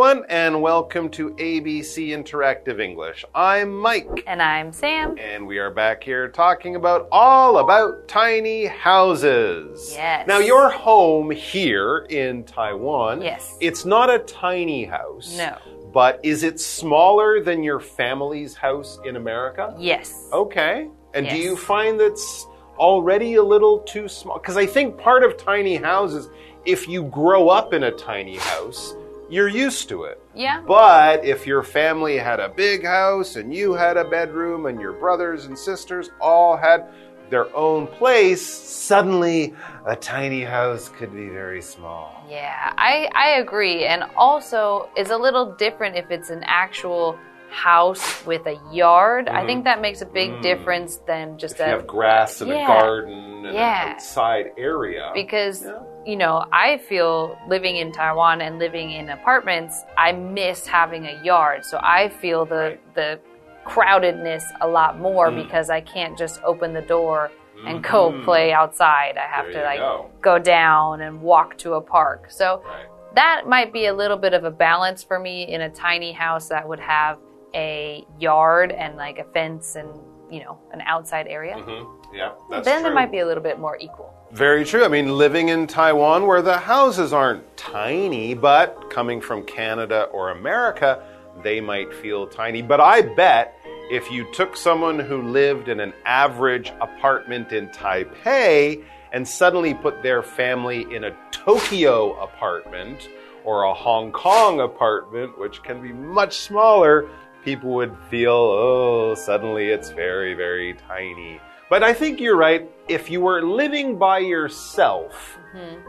Everyone, and welcome to ABC Interactive English. I'm Mike. And I'm Sam. And we are back here talking about all about tiny houses. Yes. Now, your home here in Taiwan. Yes. It's not a tiny house. No. But is it smaller than your family's house in America? Yes. Okay. And do you find that's already a little too small? Because I think part of tiny houses, if you grow up in a tiny house, you're used to it. Yeah. But if your family had a big house and you had a bedroom and your brothers and sisters all had their own place, suddenly a tiny house could be very small. Yeah, I, I agree. And also, it's a little different if it's an actual house with a yard. I think that makes a big difference than just Mm-hmm. Mm. You a. have grass and a garden and Yeah. an outside area. because Yeah. You know i feel living in taiwan and living in apartments i miss having a yard so i feel the Right. the crowdedness a lot more Mm. because i can't just open the door and go Mhm. play outside i have There to like go. go down and walk to a park so Right. that might be a little bit of a balance for me in a tiny house that would have a yard and like a fence and you know an outside area Mhm. Yeah, that's then true. it might be a little bit more equal Very true. I mean, living in Taiwan where the houses aren't tiny, but coming from Canada or America, they might feel tiny. But I bet if you took someone who lived in an average apartment in Taipei and suddenly put their family in a Tokyo apartment or a Hong Kong apartment, which can be much smaller, people would feel, oh, suddenly it's very, very tiny. But I think you're right. If you were living by yourself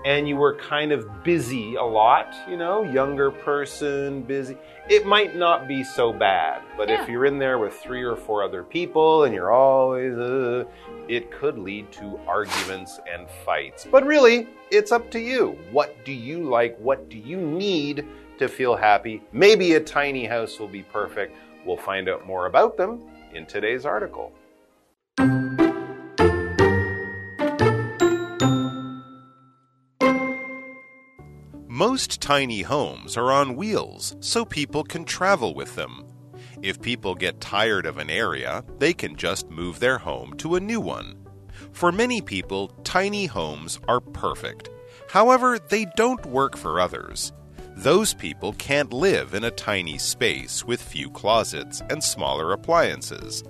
and you were kind of busy a lot, you know, younger person, busy, it might not be so bad. But Yeah. if you're in there with three or four other people and you're always, uh, it could lead to arguments and fights. But really, it's up to you. What do you like? What do you need to feel happy? Maybe a tiny house will be perfect. We'll find out more about them in today's article. Most tiny homes are on wheels so people can travel with them. If people get tired of an area, they can just move their home to a new one. For many people, tiny homes are perfect. However, they don't work for others. Those people can't live in a tiny space with few closets and smaller appliances.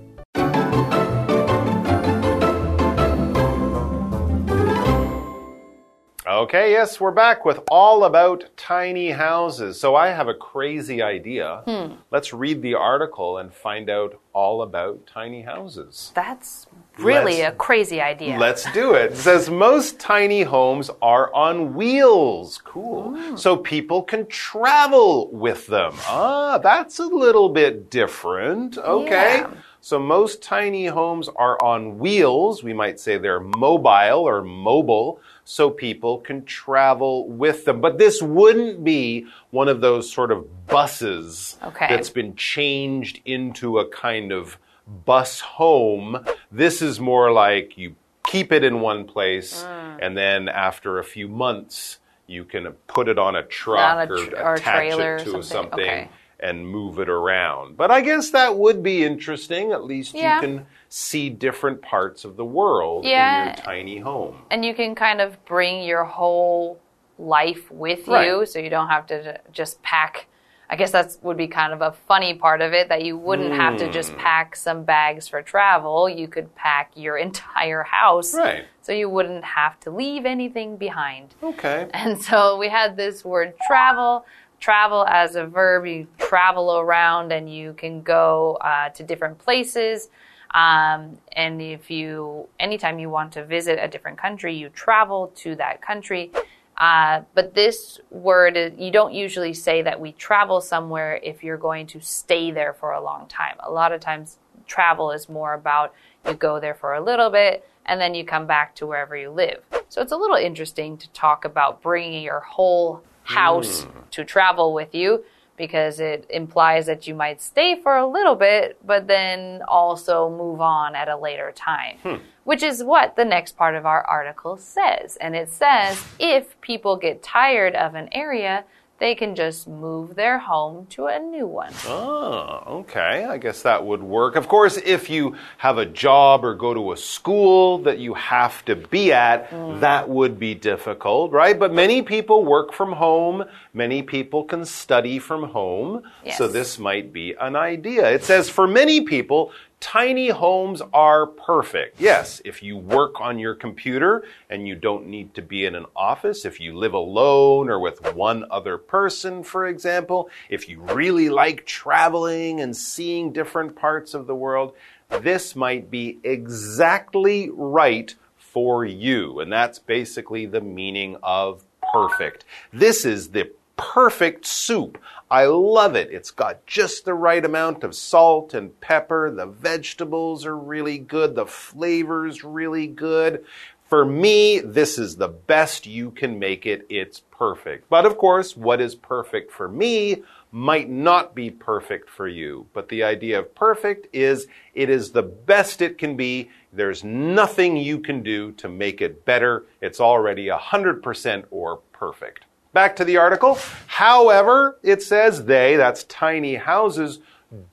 Okay, yes, we're back with all about tiny houses. So I have a crazy idea. Hmm. Let's read the article and find out all about tiny houses. That's really Let's- a crazy idea. Let's do it. It says most tiny homes are on wheels. Cool. So people can travel with them. Ah, that's a little bit different. Okay. Yeah. So most tiny homes are on wheels. We might say they're mobile or mobile so people can travel with them. But this wouldn't be one of those sort of buses Okay. that's been changed into a kind of bus home. This is more like you keep it in one place, Mm. and then after a few months, you can put it on a truck a or tr- or a attach it to something. Okay. and move it around. But I guess that would be interesting. At least Yeah. you can see different parts of the world in your tiny home. and you can kind of bring your whole life with you, so you don't have to just pack. I guess that would be kind of a funny part of it that you wouldn't have to Hmm. just pack some bags for travel. You could pack your entire house, Right. so you wouldn't have to leave anything behind. Okay. And so we had this word travel. Travel as a verb, you travel around and you can go uh, to different places. Um, and if you, anytime you want to visit a different country, you travel to that country. Uh, but this word, is- you don't usually say that we travel somewhere if you're going to stay there for a long time. A lot of times, travel is more about you go there for a little bit and then you come back to wherever you live. So it's a little interesting to talk about bringing your whole house to travel with you because it implies that you might stay for a little bit, but then also move on at a later time. Hmm. Which is what the next part of our article says. And it says if people get tired of an area, they can just move their home to a new one. Oh, okay. I guess that would work. Of course, if you have a job or go to a school that you have to be at, mm. that would be difficult, right? But many people work from home. Many people can study from home. Yes. So this might be an idea. It says for many people, Tiny homes are perfect. Yes, if you work on your computer and you don't need to be in an office, if you live alone or with one other person, for example, if you really like traveling and seeing different parts of the world, this might be exactly right for you. And that's basically the meaning of perfect. This is the perfect soup. I love it. It's got just the right amount of salt and pepper. The vegetables are really good. The flavor's really good. For me, this is the best you can make it. It's perfect. But of course, what is perfect for me might not be perfect for you. But the idea of perfect is it is the best it can be. There's nothing you can do to make it better. It's already 100% or perfect. Back to the article. However, it says they, that's tiny houses,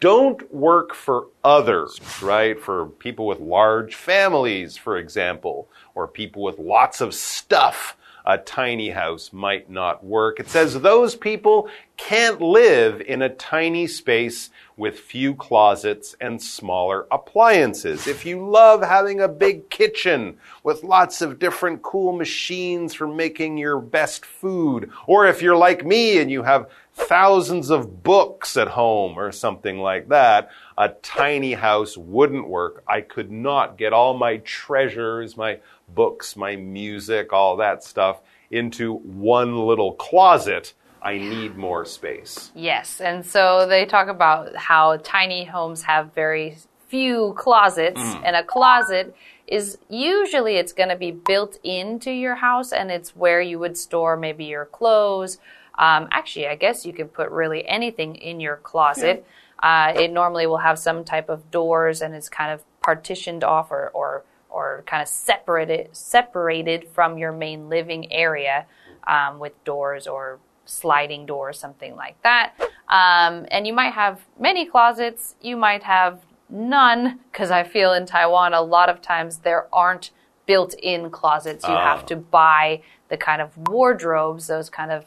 don't work for others, right? For people with large families, for example, or people with lots of stuff a tiny house might not work. It says those people can't live in a tiny space with few closets and smaller appliances. If you love having a big kitchen with lots of different cool machines for making your best food, or if you're like me and you have thousands of books at home or something like that, a tiny house wouldn't work. I could not get all my treasures, my books, my music, all that stuff into one little closet. I need more space. Yes, and so they talk about how tiny homes have very few closets, mm. and a closet is usually it's going to be built into your house, and it's where you would store maybe your clothes. Um, actually, I guess you can put really anything in your closet. Yeah. Uh, it normally will have some type of doors, and it's kind of partitioned off or, or or kind of separated separated from your main living area um, with doors or sliding doors, something like that. Um, and you might have many closets. You might have none because I feel in Taiwan a lot of times there aren't built-in closets. You have to buy the kind of wardrobes, those kind of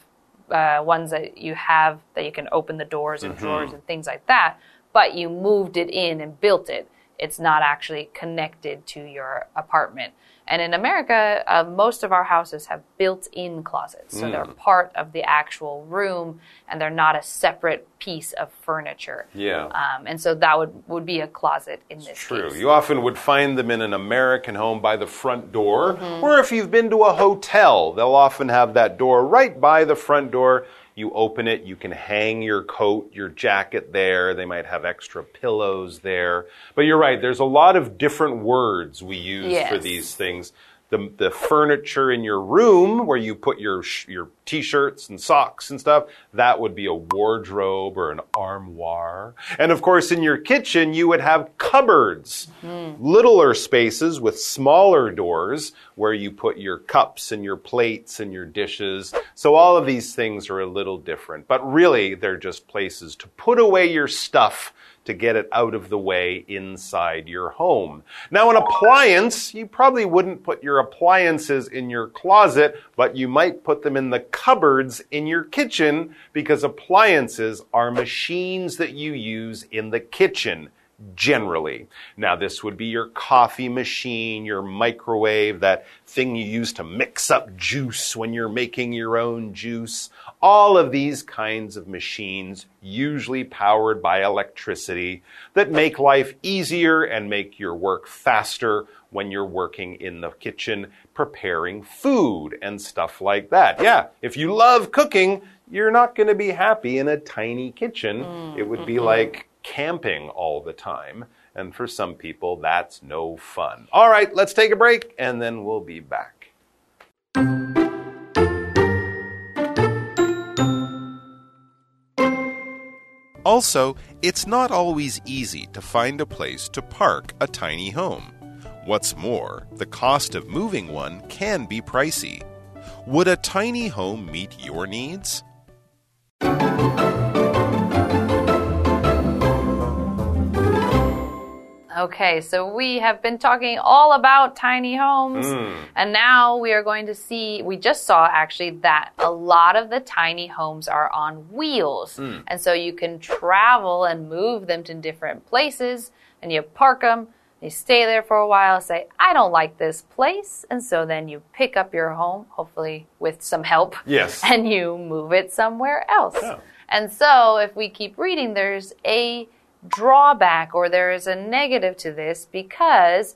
uh, ones that you have that you can open the doors and mm -hmm. drawers and things like that. But you moved it in and built it it's not actually connected to your apartment. And in America, uh, most of our houses have built in closets. So mm. they're part of the actual room and they're not a separate piece of furniture. Yeah. Um, and so that would, would be a closet in this True. Case. You often would find them in an American home by the front door. Mm -hmm. Or if you've been to a hotel, they'll often have that door right by the front door you open it, you can hang your coat, your jacket there. They might have extra pillows there. But you're right, there's a lot of different words we use yes. for these things the, the furniture in your room where you put your, your t-shirts and socks and stuff, that would be a wardrobe or an armoire. And of course, in your kitchen, you would have cupboards, mm. littler spaces with smaller doors where you put your cups and your plates and your dishes. So all of these things are a little different, but really they're just places to put away your stuff to get it out of the way inside your home. Now, an appliance, you probably wouldn't put your appliances in your closet, but you might put them in the cupboards in your kitchen because appliances are machines that you use in the kitchen generally. Now, this would be your coffee machine, your microwave, that thing you use to mix up juice when you're making your own juice. All of these kinds of machines, usually powered by electricity, that make life easier and make your work faster when you're working in the kitchen preparing food and stuff like that. Yeah, if you love cooking, you're not going to be happy in a tiny kitchen. Mm, it would be mm-hmm. like camping all the time. And for some people, that's no fun. All right, let's take a break and then we'll be back. Also, it's not always easy to find a place to park a tiny home. What's more, the cost of moving one can be pricey. Would a tiny home meet your needs? Okay, so we have been talking all about tiny homes, Hmm. and now we are going to see. We just saw actually that a lot of the tiny homes are on wheels, and so you can travel and move them to different places, and you park them. You stay there for a while, say, I don't like this place. And so then you pick up your home, hopefully with some help. Yes. And you move it somewhere else. Yeah. And so if we keep reading, there's a drawback or there is a negative to this because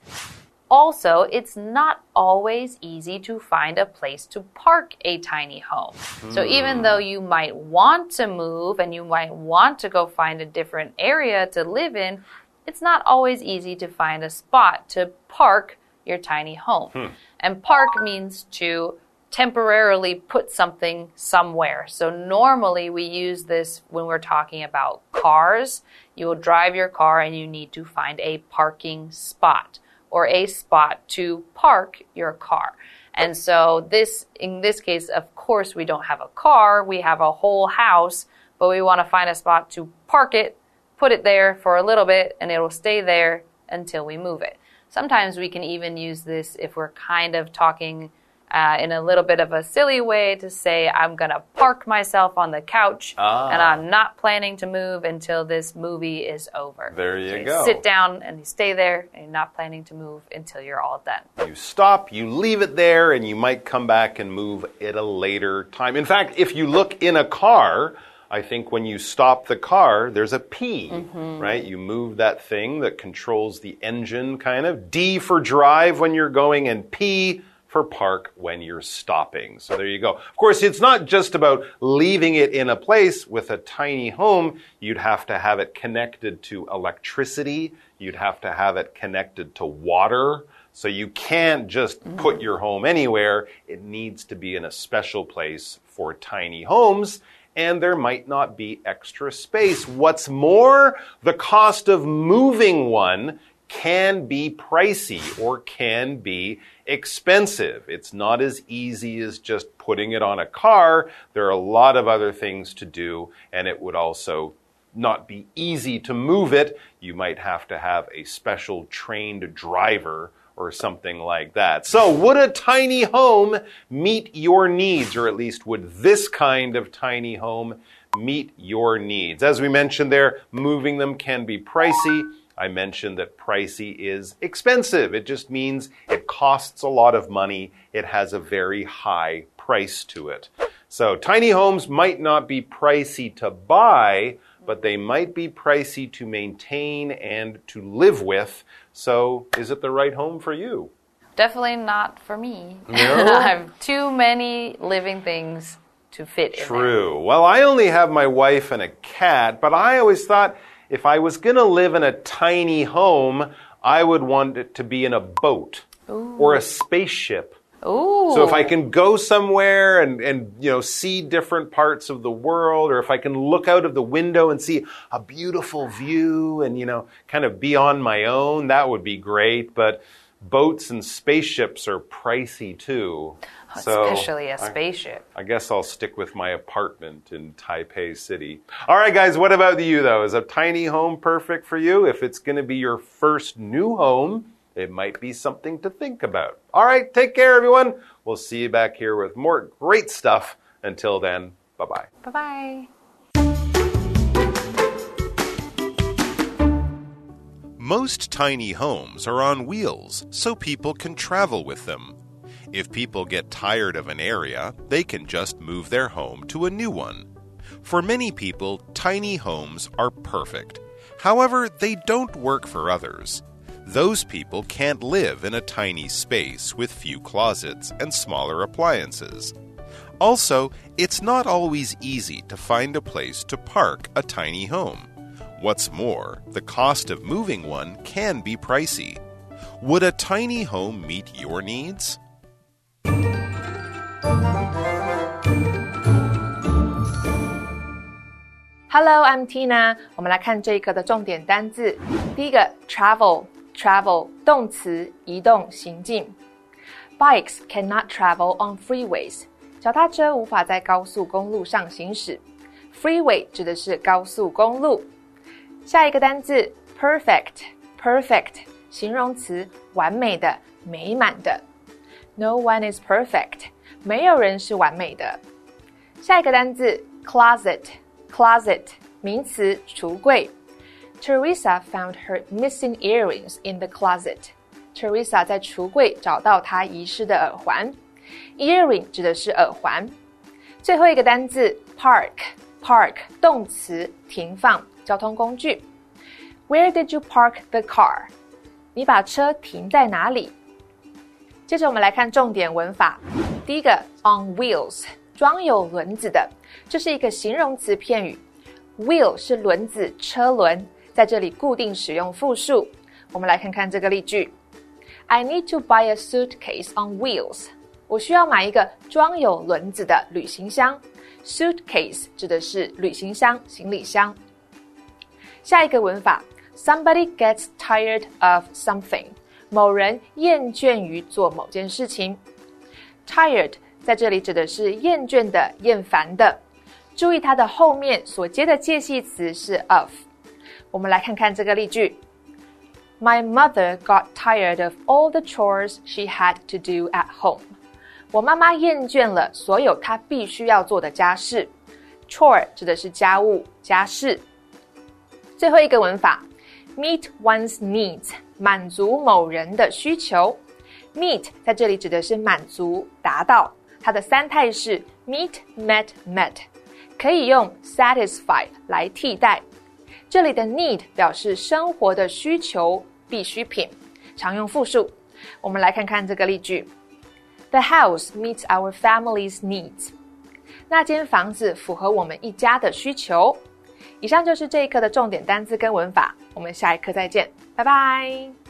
also it's not always easy to find a place to park a tiny home. So hmm. even though you might want to move and you might want to go find a different area to live in, it's not always easy to find a spot to park your tiny home. Hmm. And park means to temporarily put something somewhere. So normally we use this when we're talking about cars. You will drive your car and you need to find a parking spot or a spot to park your car. And so this in this case of course we don't have a car, we have a whole house, but we want to find a spot to park it, put it there for a little bit and it'll stay there until we move it. Sometimes we can even use this if we're kind of talking uh, in a little bit of a silly way to say, I'm going to park myself on the couch Ah. and I'm not planning to move until this movie is over. There you So go. Sit down and you stay there and you're not planning to move until you're all done. You stop, you leave it there, and you might come back and move at a later time. In fact, if you look in a car, I think when you stop the car, there's a P, right? You move that thing that controls the engine, kind of. D for drive when you're going, and P for park when you're stopping. So there you go. Of course, it's not just about leaving it in a place with a tiny home. You'd have to have it connected to electricity. You'd have to have it connected to water. So you can't just mm-hmm. put your home anywhere. It needs to be in a special place for tiny homes. And there might not be extra space. What's more, the cost of moving one can be pricey or can be expensive. It's not as easy as just putting it on a car. There are a lot of other things to do, and it would also not be easy to move it. You might have to have a special trained driver or something like that. So, would a tiny home meet your needs, or at least would this kind of tiny home meet your needs? As we mentioned there, moving them can be pricey. I mentioned that pricey is expensive. It just means it costs a lot of money. It has a very high price to it. So tiny homes might not be pricey to buy, but they might be pricey to maintain and to live with. So is it the right home for you? Definitely not for me. No? I have too many living things to fit. True. Well, I only have my wife and a cat, but I always thought if I was going to live in a tiny home, I would want it to be in a boat or a spaceship. Ooh. So if I can go somewhere and, and you know see different parts of the world, or if I can look out of the window and see a beautiful view and you know kind of be on my own, that would be great. But boats and spaceships are pricey too. So Especially a I- spaceship. I guess I'll stick with my apartment in Taipei City. All right, guys, what about you, though? Is a tiny home perfect for you? If it's going to be your first new home, it might be something to think about. All right, take care, everyone. We'll see you back here with more great stuff. Until then, bye bye. Bye bye. Most tiny homes are on wheels so people can travel with them. If people get tired of an area, they can just move their home to a new one. For many people, tiny homes are perfect. However, they don't work for others. Those people can't live in a tiny space with few closets and smaller appliances. Also, it's not always easy to find a place to park a tiny home. What's more, the cost of moving one can be pricey. Would a tiny home meet your needs? Hello, I'm Tina。我们来看这一课的重点单字。第一个，travel，travel 动词，移动、行进。Bikes cannot travel on freeways。脚踏车无法在高速公路上行驶。freeway 指的是高速公路。下一个单字 perfect，perfect 形容词，完美的、美满的。No one is perfect，没有人是完美的。下一个单字 closet，closet 名词，橱柜。Teresa found her missing earrings in the closet. Teresa 在橱柜找到她遗失的耳环。Earring 指的是耳环。最后一个单字 park，park 动词，停放，交通工具。Where did you park the car？你把车停在哪里？接着我们来看重点文法。第一个 on wheels，装有轮子的，这是一个形容词片语。Wheel 是轮子、车轮。在这里固定使用复数。我们来看看这个例句：I need to buy a suitcase on wheels。我需要买一个装有轮子的旅行箱。Suitcase 指的是旅行箱、行李箱。下一个文法：Somebody gets tired of something。某人厌倦于做某件事情。Tired 在这里指的是厌倦的、厌烦的。注意它的后面所接的介系词是 of。我们来看看这个例句：My mother got tired of all the chores she had to do at home。我妈妈厌倦了所有她必须要做的家事。Chore 指的是家务、家事。最后一个文法：meet one's needs，满足某人的需求。Meet 在这里指的是满足、达到。它的三态是 meet、met、met，可以用 satisfy 来替代。这里的 need 表示生活的需求、必需品，常用复数。我们来看看这个例句：The house meets our family's needs。那间房子符合我们一家的需求。以上就是这一课的重点单词跟文法，我们下一课再见，拜拜。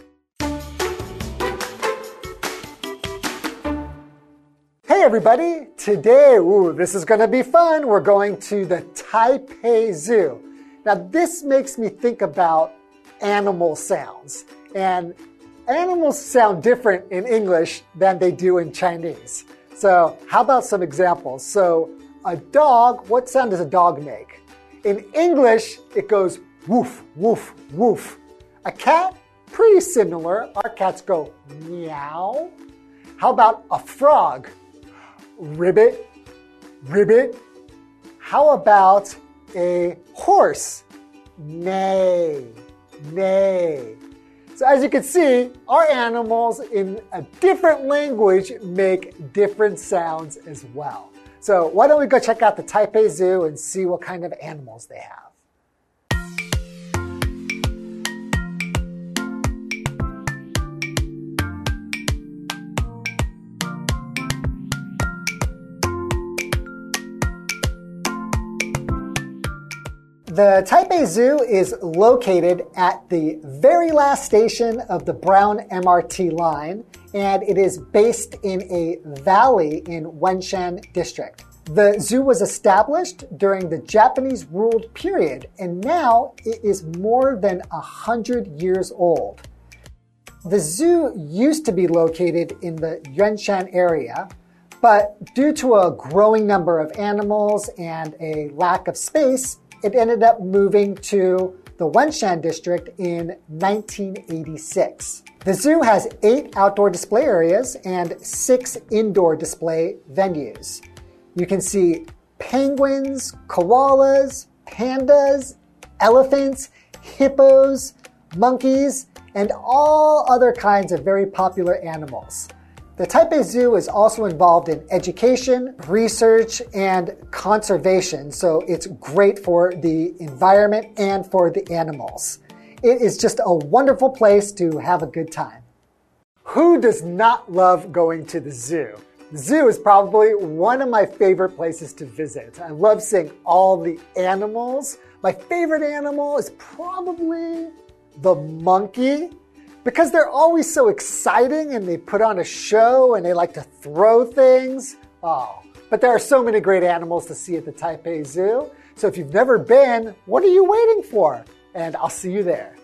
Everybody! Today, ooh, this is going to be fun. We're going to the Taipei Zoo. Now, this makes me think about animal sounds. And animals sound different in English than they do in Chinese. So, how about some examples? So, a dog, what sound does a dog make? In English, it goes woof, woof, woof. A cat, pretty similar. Our cats go meow. How about a frog? Ribbit, ribbit. How about a horse. Neigh, neigh. So as you can see, our animals in a different language make different sounds as well. So why don't we go check out the Taipei Zoo and see what kind of animals they have. The Taipei Zoo is located at the very last station of the Brown MRT line, and it is based in a valley in Wenshan District. The zoo was established during the Japanese ruled period, and now it is more than a hundred years old. The zoo used to be located in the Yuanshan area, but due to a growing number of animals and a lack of space, it ended up moving to the Wenshan district in 1986. The zoo has eight outdoor display areas and six indoor display venues. You can see penguins, koalas, pandas, elephants, hippos, monkeys, and all other kinds of very popular animals. The Taipei Zoo is also involved in education, research, and conservation, so it's great for the environment and for the animals. It is just a wonderful place to have a good time. Who does not love going to the zoo? The zoo is probably one of my favorite places to visit. I love seeing all the animals. My favorite animal is probably the monkey because they're always so exciting and they put on a show and they like to throw things. Oh, but there are so many great animals to see at the Taipei Zoo. So if you've never been, what are you waiting for? And I'll see you there.